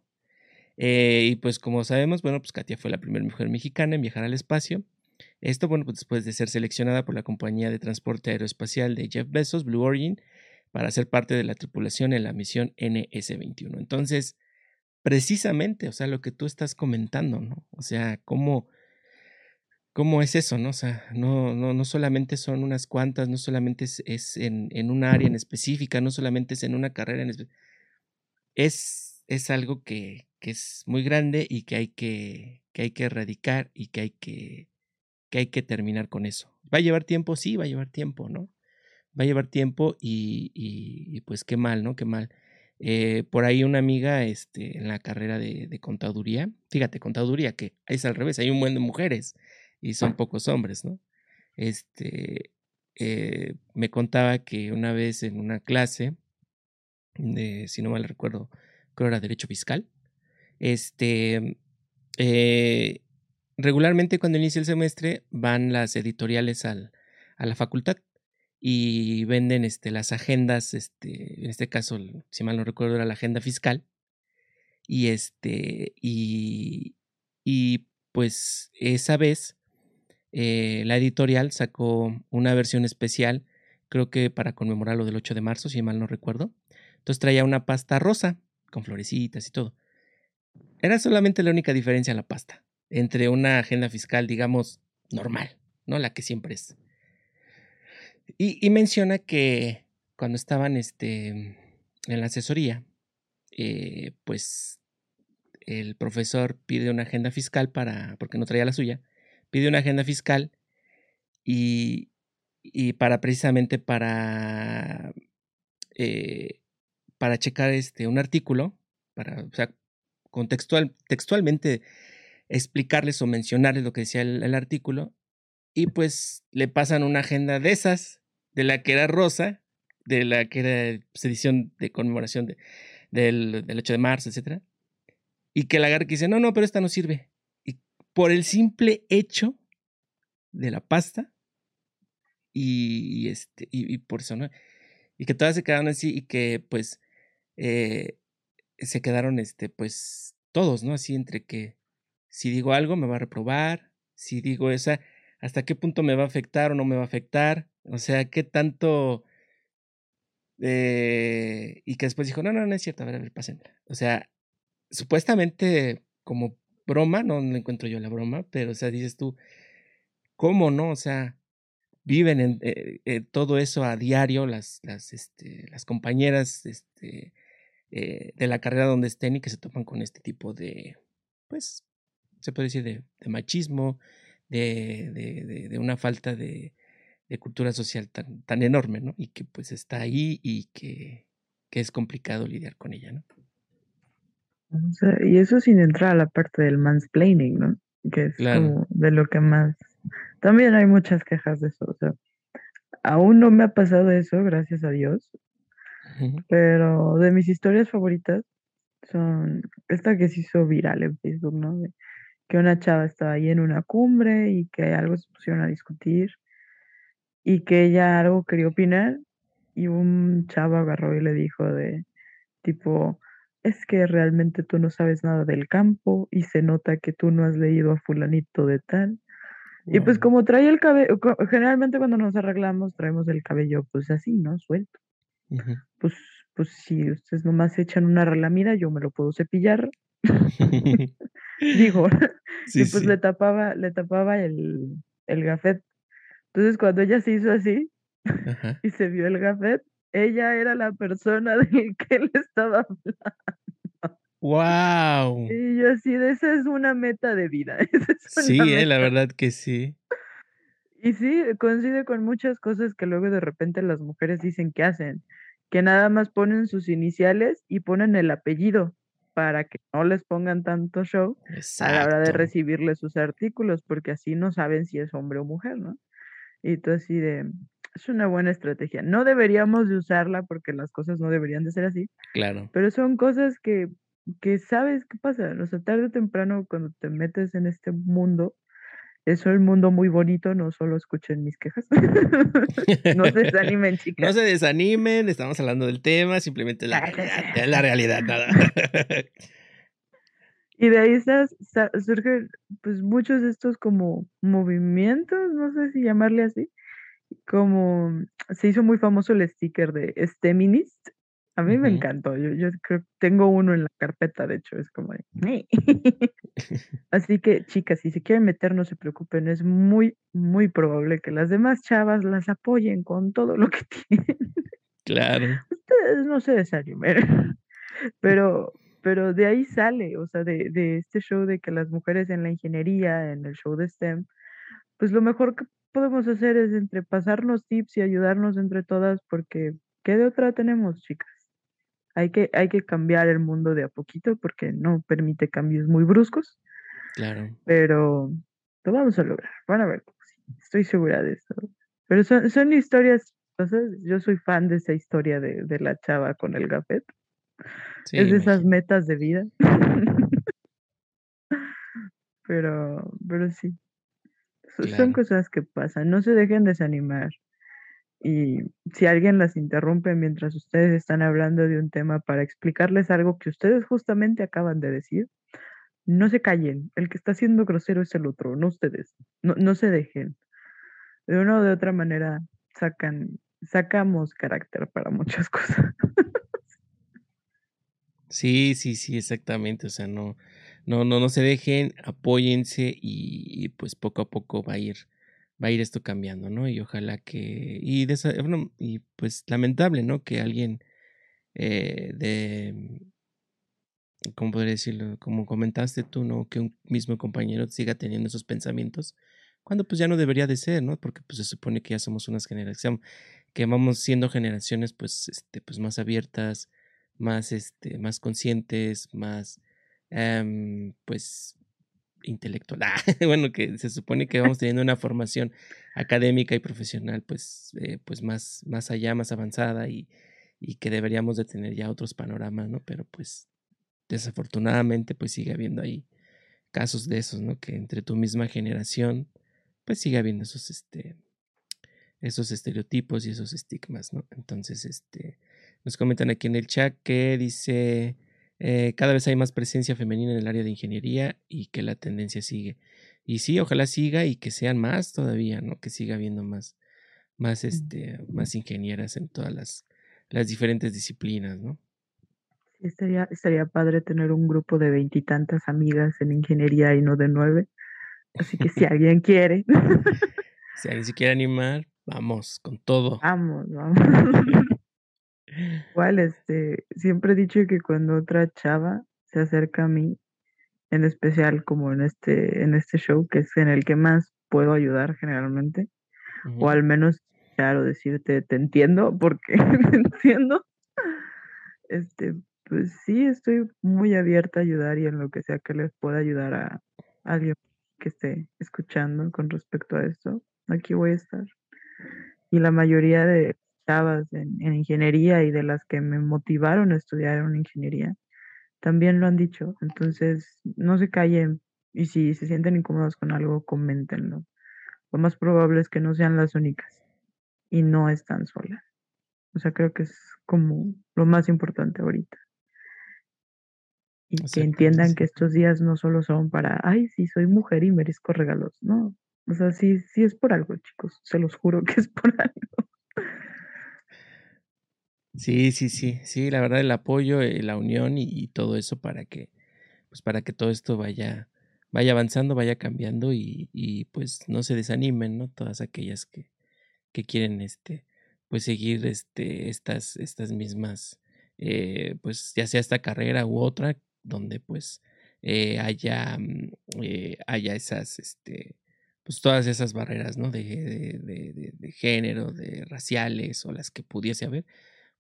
Eh, y pues como sabemos, bueno, pues Katia fue la primera mujer mexicana en viajar al espacio. Esto, bueno, pues después de ser seleccionada por la compañía de transporte aeroespacial de Jeff Bezos, Blue Origin, para ser parte de la tripulación en la misión NS-21. Entonces, precisamente, o sea, lo que tú estás comentando, ¿no? O sea, cómo cómo es eso, ¿no? O sea, no, no, no solamente son unas cuantas, no solamente es, en, en, un área en específica, no solamente es en una carrera en específica. Es, es algo que, que, es muy grande y que hay que, que hay que erradicar y que hay que, que hay que terminar con eso. ¿Va a llevar tiempo? Sí, va a llevar tiempo, ¿no? Va a llevar tiempo y, y, pues qué mal, ¿no? Qué mal. Eh, por ahí una amiga este, en la carrera de, de contaduría, fíjate, contaduría, que es al revés, hay un buen de mujeres y son pocos hombres, ¿no? Este, eh, me contaba que una vez en una clase si no mal recuerdo, creo era Derecho Fiscal, este, eh, regularmente cuando inicia el semestre van las editoriales al, a la facultad y venden este, las agendas, este, en este caso, si mal no recuerdo, era la agenda fiscal. Y este, y, y pues esa vez eh, la editorial sacó una versión especial, creo que para conmemorar lo del 8 de marzo, si mal no recuerdo. Entonces traía una pasta rosa, con florecitas y todo. Era solamente la única diferencia en la pasta, entre una agenda fiscal, digamos, normal, ¿no? La que siempre es. Y, menciona que cuando estaban este, en la asesoría, eh, pues el profesor pide una agenda fiscal para, porque no traía la suya, pide una agenda fiscal y, y para precisamente para, eh, para checar este, un artículo, para, contextual, textualmente explicarles o mencionarles lo que decía el, artículo, y pues le pasan una agenda de esas, de la que era rosa, de la que era pues, edición de conmemoración de, del, del 8 de marzo, etc. Y que la agarra que dice, no, no, pero esta no sirve por el simple hecho de la pasta y, este, y, por eso, ¿no? Y que todas se quedaron así y que pues eh, se quedaron, este, pues, todos, ¿no? Así entre que si digo algo me va a reprobar, si digo esa, hasta qué punto me va a afectar o no me va a afectar, o sea, qué tanto... Eh, y que después dijo, no, no, no es cierto, a ver, a ver, pásenla. O sea, supuestamente como broma, no, no encuentro yo la broma, pero o sea, dices tú, ¿cómo no? O sea, viven en eh, eh, todo eso a diario las, las, este, las compañeras este, eh, de la carrera donde estén y que se topan con este tipo de, pues, se puede decir de, machismo, de, de, de, una falta de, cultura social tan, tan enorme, ¿no? Y que pues está ahí y que, que es complicado lidiar con ella, ¿no? Y eso sin entrar a la parte del mansplaining, ¿no? Que es como de lo que más... También hay muchas quejas de eso, o sea, aún no me ha pasado eso, gracias a Dios, pero de mis historias favoritas son esta que se hizo viral en Facebook, ¿no? que una chava estaba ahí en una cumbre y que algo se pusieron a discutir y que ella algo quería opinar y un chavo agarró y le dijo de tipo, es que realmente tú no sabes nada del campo y se nota que tú no has leído a fulanito de tal. Y pues como trae el cabello, generalmente cuando nos arreglamos traemos el cabello pues así, ¿no? Suelto. Pues, pues si ustedes nomás echan una relamida, yo me lo puedo cepillar. Digo, y pues le tapaba, le tapaba el, el gafet. Entonces cuando ella se hizo así y se vio el gafet, ella era la persona del que él estaba hablando. ¡Wow! Y yo así, de esa es una meta de vida. sí, eh, la verdad que sí. Y sí, coincide con muchas cosas que luego de repente las mujeres dicen que hacen, que nada más ponen sus iniciales y ponen el apellido para que no les pongan tanto show a la hora de recibirle sus artículos, porque así no saben si es hombre o mujer, ¿no? Y tú así de, es una buena estrategia. No deberíamos de usarla porque las cosas no deberían de ser así. Claro. Pero son cosas que, que sabes qué pasa. O sea, tarde o temprano cuando te metes en este mundo, es un mundo muy bonito, no solo escuchen mis quejas. no se desanimen, chicas. No se desanimen, estamos hablando del tema, simplemente la realidad, la realidad, nada. y de ahí surgen pues muchos de estos como movimientos, no sé si llamarle así, como se hizo muy famoso el sticker de Steminist. A mí me encantó. Yo, yo creo que tengo uno en la carpeta, de hecho, es como de. Así que, chicas, si se quieren meter, no se preocupen. Es muy, muy probable que las demás chavas las apoyen con todo lo que tienen. Claro. Ustedes no se desanimen. Pero, pero de ahí sale, o sea, de, de este show de que las mujeres en la ingeniería, en el show de STEM, pues lo mejor que podemos hacer es entre pasarnos tips y ayudarnos entre todas, porque ¿qué de otra tenemos, chicas? Hay que, hay que cambiar el mundo de a poquito porque no permite cambios muy bruscos. Claro. Pero lo vamos a lograr. Van a ver, estoy segura de eso. Pero son, son historias, yo soy fan de esa historia de, de la chava con el gafet. es de esas metas de vida. pero, pero sí, son cosas que pasan, no se dejen desanimar. Y si alguien las interrumpe mientras ustedes están hablando de un tema para explicarles algo que ustedes justamente acaban de decir, no se callen. El que está siendo grosero es el otro, no ustedes. No, no se dejen. De una o de otra manera sacan, sacamos carácter para muchas cosas. Sí, sí, sí, exactamente. O sea, no, no, no, no se dejen, apóyense y, pues poco a poco va a ir, va a ir esto cambiando, ¿no? Y ojalá que, y, bueno, y pues lamentable, ¿no? Que alguien eh, de, ¿cómo podría decirlo? Como comentaste tú, ¿no? Que un mismo compañero siga teniendo esos pensamientos, cuando pues ya no debería de ser, ¿no? Porque pues se supone que ya somos unas generaciones, que vamos siendo generaciones pues, este, pues más abiertas, más, este, más conscientes, más Em, pues intelectual, bueno, que se supone que vamos teniendo una formación académica y profesional pues, eh, pues más, más allá, más avanzada y, y, que deberíamos de tener ya otros panoramas, ¿no? Pero pues desafortunadamente pues sigue habiendo ahí casos de esos, ¿no? Que entre tu misma generación pues sigue habiendo esos, este, esos estereotipos y esos estigmas, ¿no? Entonces, este, nos comentan aquí en el chat que dice eh, cada vez hay más presencia femenina en el área de ingeniería y que la tendencia sigue. Y sí, ojalá siga y que sean más todavía, ¿no? Que siga habiendo más, más, este, más ingenieras en todas las, las diferentes disciplinas, ¿no? Estaría, estaría padre tener un grupo de veintitantas amigas en ingeniería y no de nueve. Así que si alguien quiere. si alguien se quiere animar, vamos, con todo. Vamos, vamos. Igual, este, siempre he dicho que cuando otra chava se acerca a mí, en especial como en este, en este show, que es en el que más puedo ayudar generalmente, o al menos, claro, decirte, te entiendo, porque te entiendo, este, pues sí, estoy muy abierta a ayudar y en lo que sea que les pueda ayudar a alguien que esté escuchando con respecto a esto, aquí voy a estar. Y la mayoría de chavas en, ingeniería y de las que me motivaron a estudiar en ingeniería, también lo han dicho. Entonces, no se callen y si se sienten incómodos con algo, coméntenlo. Lo más probable es que no sean las únicas y no están solas. O sea, creo que es como lo más importante ahorita y que entiendan que estos días no solo son para, ay, sí, soy mujer y merezco regalos, ¿no? O sea, sí, sí es por algo, chicos, se los juro que es por algo. Sí, sí, sí, sí, la verdad el apoyo, eh, la unión y, todo eso para que, pues para que todo esto vaya, vaya avanzando, vaya cambiando y, y pues no se desanimen, ¿no? Todas aquellas que, que quieren, este, pues seguir, este, estas, estas mismas, eh, pues ya sea esta carrera u otra, donde pues eh, haya, mm, eh, haya esas, este, pues todas esas barreras, ¿no? De, de, de, género, de raciales o las que pudiese haber,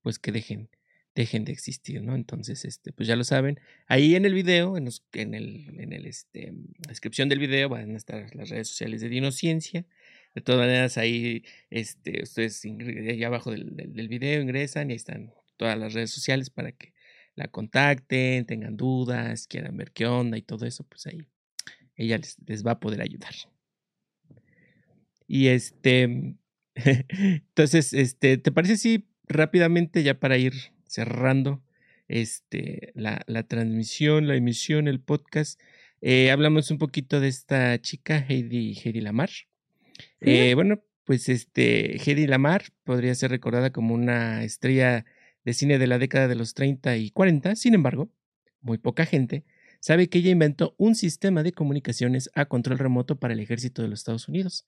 pues que dejen, dejen de existir, ¿no? Entonces, este, pues ya lo saben. Ahí en el video, en, en el, en el, este, la descripción del video van a estar las redes sociales de Dinociencia. De todas maneras, ahí, este, ustedes allá abajo del, del, video ingresan y ahí están todas las redes sociales para que la contacten, tengan dudas, quieran ver qué onda y todo eso, pues ahí ella les, va a poder ayudar. Y este, entonces, este, ¿te parece si rápidamente ya para ir cerrando este, la, la transmisión, la emisión, el podcast, eh, hablamos un poquito de esta chica, Heidi, Heidi Lamar. Eh, bueno, pues este, Heidi Lamar podría ser recordada como una estrella de cine de la década de los 30 y 40, sin embargo, muy poca gente sabe que ella inventó un sistema de comunicaciones a control remoto para el ejército de los Estados Unidos,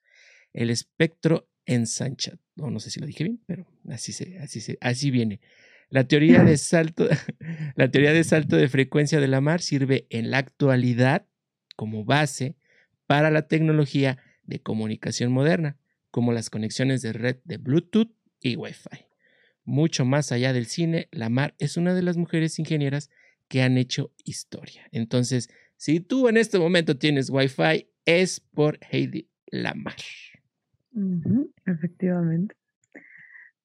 el espectro ensanchado. No, no sé si lo dije bien, pero así, se, así, se, así viene. La teoría, de salto, la teoría de salto de frecuencia de la mar sirve en la actualidad como base para la tecnología de comunicación moderna, como las conexiones de red de Bluetooth y Wi-Fi mucho más allá del cine, Lamar es una de las mujeres ingenieras que han hecho historia. Entonces, si tú en este momento tienes Wi-Fi, es por Heidi Lamar. Efectivamente.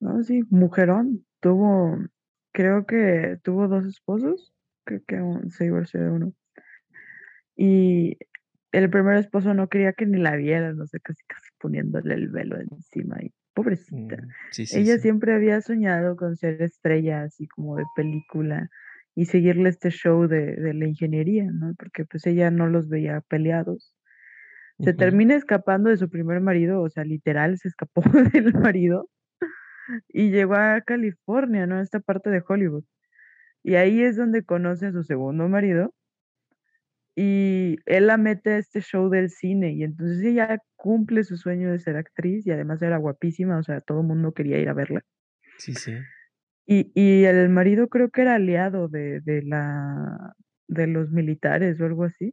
No, sí, mujerón. Tuvo, creo que tuvo dos esposos. Creo que se divorció de uno. Y el primer esposo no quería que ni la viera, no sé, casi casi poniéndole el velo encima y pobrecita. Mm, Ella siempre había soñado con ser estrella, así como de película, y seguirle este show de, la ingeniería, ¿no? Porque pues ella no los veía peleados. Se termina escapando de su primer marido, o sea, literal se escapó del marido y llegó a California, ¿no? Esta parte de Hollywood. Y ahí es donde conoce a su segundo marido, y él la mete a este show del cine y entonces ella cumple su sueño de ser actriz y además era guapísima, o sea, todo el mundo quería ir a verla. Sí, sí. Y, y el marido creo que era aliado de, de, la, de los militares o algo así.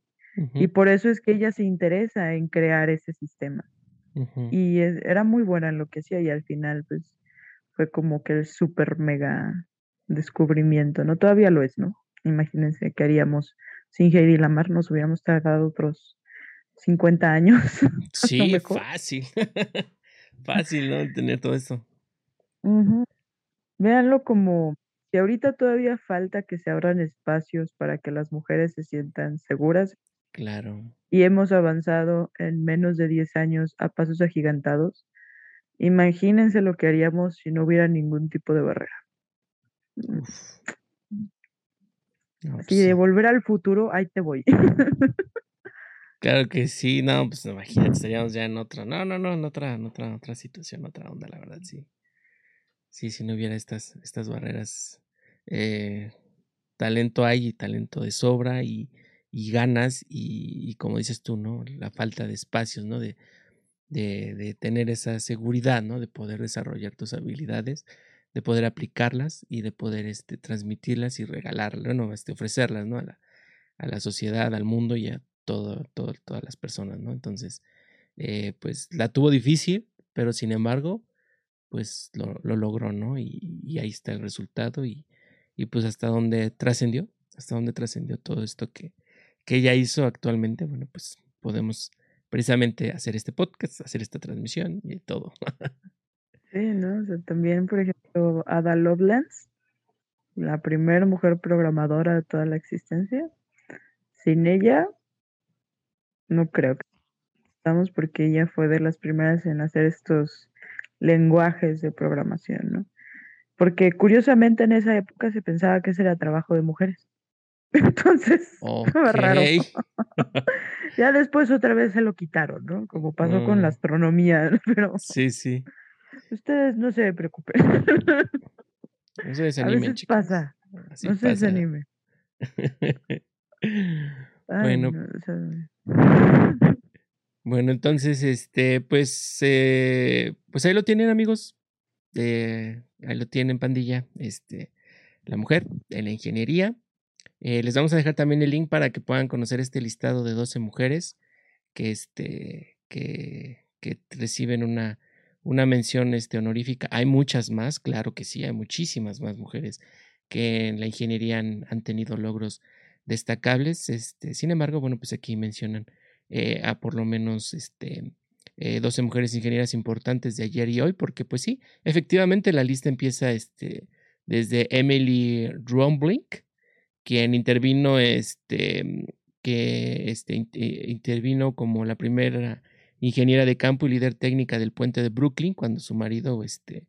Y por eso es que ella se interesa en crear ese sistema. Y era muy buena en lo que hacía y al final pues fue como que el súper mega descubrimiento, ¿no? Todavía lo es, ¿no? Imagínense que haríamos sin Heidi Lamar nos hubiéramos tardado otros 50 años. Sí, fácil. fácil, ¿no? Tener todo eso. Véanlo como si ahorita todavía falta que se abran espacios para que las mujeres se sientan seguras. Claro. Y hemos avanzado en menos de 10 años a pasos agigantados. Imagínense lo que haríamos si no hubiera ningún tipo de barrera. Así pues de volver al futuro, ahí te voy. Claro que sí, no, pues imagínate, estaríamos ya en otra, no, no, no, en otra, en otra, otra situación, otra onda, la verdad, sí. Sí, si no hubiera estas, estas barreras, eh, talento hay y talento de sobra y, y ganas y, y, como dices tú, ¿no? La falta de espacios, ¿no? De, de, tener esa seguridad, ¿no? De poder desarrollar tus habilidades, de poder aplicarlas y de poder este, transmitirlas y regalarlas, ¿no? Este, ofrecerlas, ¿no? A la, a la sociedad, al mundo y a todo, todo, todas las personas, ¿no? Entonces, eh, pues la tuvo difícil, pero sin embargo, pues lo, lo logró, ¿no? Y, y, ahí está el resultado y, y pues hasta dónde trascendió, hasta dónde trascendió todo esto que, que ella hizo actualmente, bueno, pues podemos precisamente hacer este podcast, hacer esta transmisión y todo. Sí, ¿no? O sea, también, por ejemplo, Ada Lovelace, la primera mujer programadora de toda la existencia. Sin ella, no creo que estamos porque ella fue de las primeras en hacer estos lenguajes de programación, ¿no? Porque curiosamente en esa época se pensaba que ese era trabajo de mujeres. Entonces, raro. ya después otra vez se lo quitaron, ¿no? Como pasó con la mm. astronomía, pero Sí, sí. Ustedes no se preocupen. No se desanimen, A veces pasa. no se desanimen. bueno. Bueno, entonces, este, pues, eh, pues ahí lo tienen, amigos. Eh, ahí lo tienen, pandilla. Este, la mujer en la ingeniería. Eh, les vamos a dejar también el link para que puedan conocer este listado de 12 mujeres que, este, que, que reciben una, una mención este, honorífica. Hay muchas más, claro que sí, hay muchísimas más mujeres que en la ingeniería han, han tenido logros destacables. Este, sin embargo, bueno, pues aquí mencionan eh, a por lo menos este, 12 eh, mujeres ingenieras importantes de ayer y hoy, porque pues sí, efectivamente la lista empieza este, desde Emily Romblink, quien intervino, este, que este, intervino como la primera ingeniera de campo y líder técnica del puente de Brooklyn cuando su marido este,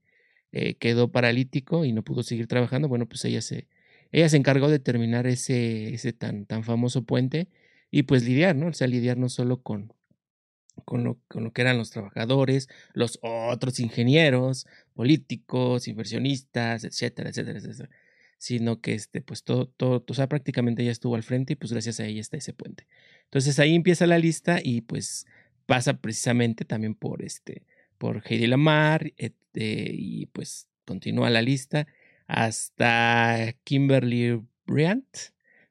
eh, quedó paralítico y no pudo seguir trabajando. Bueno, pues ella se, ella se encargó de terminar ese, ese tan, tan famoso puente y pues lidiar, ¿no? O sea, lidiar no solo con, con lo, con lo que eran los trabajadores, los otros ingenieros, políticos, inversionistas, etcétera, etcétera, etcétera, sino que este, pues todo, todo, o sea, prácticamente ella estuvo al frente y pues gracias a ella está ese puente. Entonces ahí empieza la lista y pues pasa precisamente también por este, por Heidi Lamar este, y pues continúa la lista hasta Kimberly Bryant,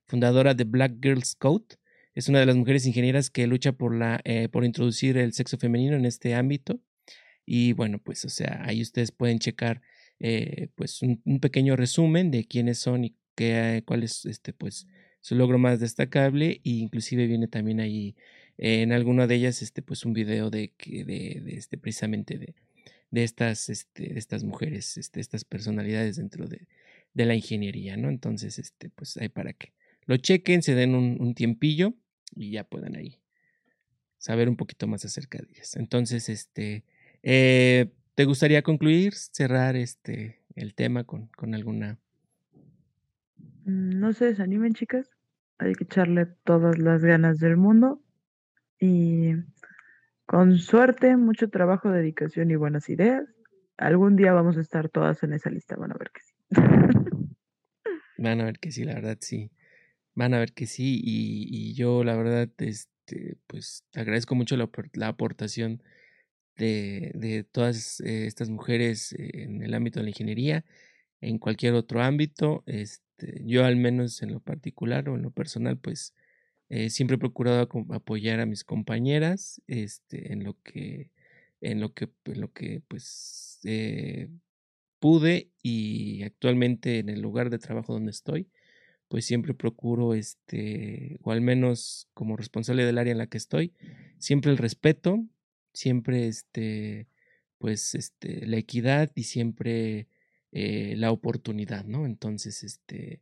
fundadora de Black Girls Code. Es una de las mujeres ingenieras que lucha por, la, eh, por introducir el sexo femenino en este ámbito. Y bueno, pues, o sea, ahí ustedes pueden checar eh, pues un, pequeño resumen de quiénes son y qué, cuál es este, pues, su logro más destacable. E inclusive viene también ahí en alguna de ellas, este, pues, un video de, de, de este, precisamente de, de estas, este, estas mujeres, este, estas personalidades dentro de, de, la ingeniería, ¿no? Entonces, este, pues hay para que lo chequen, se den un, tiempillo y ya puedan ahí saber un poquito más acerca de ellas. Entonces, este, eh, ¿te gustaría concluir, cerrar este, el tema con, con alguna? Mm, no se desanimen, chicas. Hay que echarle todas las ganas del mundo y con suerte, mucho trabajo, dedicación y buenas ideas. Algún día vamos a estar todas en esa lista, van a ver que sí. Van a ver que sí, la verdad sí. Van a ver que sí. Y, yo, la verdad, este, pues agradezco mucho la, aportación de, todas eh, estas mujeres en el ámbito de la ingeniería, en cualquier otro ámbito. Este, yo al menos en lo particular o en lo personal, pues eh, siempre he procurado apoyar a mis compañeras este, en lo que, en lo que, en lo que pues eh, pude y actualmente en el lugar de trabajo donde estoy, pues siempre procuro, este, o al menos como responsable del área en la que estoy, siempre el respeto, siempre este, pues este, la equidad y siempre eh, la oportunidad, ¿no? Entonces, este,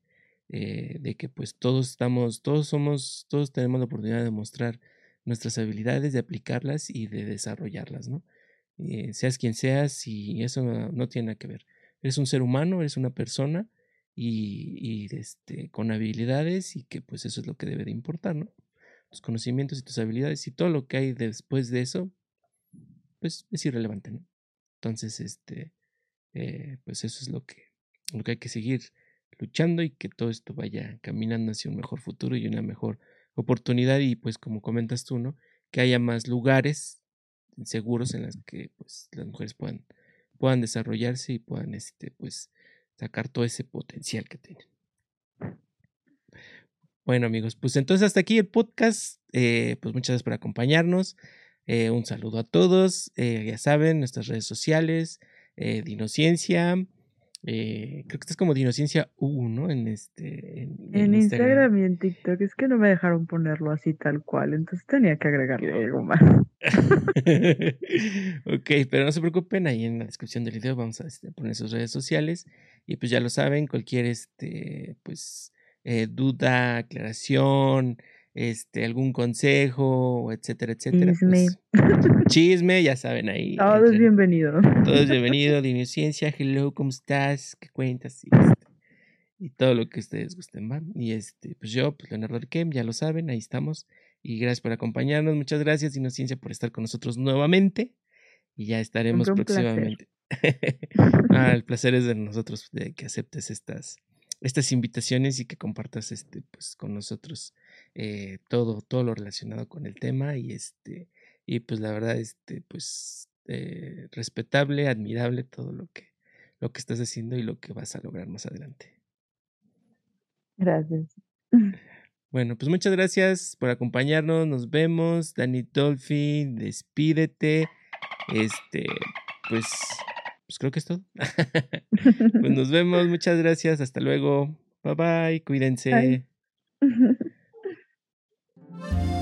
eh, de que pues todos estamos, todos somos, todos tenemos la oportunidad de mostrar nuestras habilidades, de aplicarlas y de desarrollarlas, ¿no? Eh, seas quien seas y eso no, tiene nada que ver. Eres un ser humano, eres una persona y, este, con habilidades y que pues eso es lo que debe de importar, ¿no? Tus conocimientos y tus habilidades y todo lo que hay después de eso, pues es irrelevante, ¿no? Entonces, este, eh, pues eso es lo que, lo que hay que seguir luchando y que todo esto vaya caminando hacia un mejor futuro y una mejor oportunidad y pues como comentas tú, ¿no? Que haya más lugares seguros en los que pues las mujeres puedan, puedan desarrollarse y puedan este pues sacar todo ese potencial que tienen. Bueno amigos, pues entonces hasta aquí el podcast. Eh, pues muchas gracias por acompañarnos. Eh, un saludo a todos. Eh, ya saben, nuestras redes sociales, Dinociencia, eh, creo que estás como Dinociencia U, ¿no? En este. En, Instagram. y en TikTok. Es que no me dejaron ponerlo así tal cual. Entonces tenía que agregarle algo más. ok, pero no se preocupen. Ahí en la descripción del video vamos a este, poner sus redes sociales. Y pues ya lo saben, cualquier este, pues, eh, duda, aclaración, este, algún consejo, etcétera, etcétera. Chisme. Pues, chisme, ya saben ahí. Todo es bienvenido. Todo es bienvenido, de Ciencia, hello, ¿cómo estás? ¿Qué cuentas? Y, este, y todo lo que ustedes gusten, ¿va? Y este, pues yo, pues Leonardo Arquem, ya lo saben, ahí estamos. Y gracias por acompañarnos, muchas gracias, Ciencia, por estar con nosotros nuevamente. Y ya estaremos próximamente. ah, el placer es de nosotros de que aceptes estas, estas invitaciones y que compartas este, pues, con nosotros eh, todo, todo lo relacionado con el tema y este, y pues la verdad, este, pues eh, respetable, admirable todo lo que, lo que estás haciendo y lo que vas a lograr más adelante. Gracias. Bueno, pues muchas gracias por acompañarnos. Nos vemos. Dani Dolphin, despídete. Este, pues, pues creo que es todo. pues nos vemos. Muchas gracias. Hasta luego. Bye bye. Cuídense. Bye.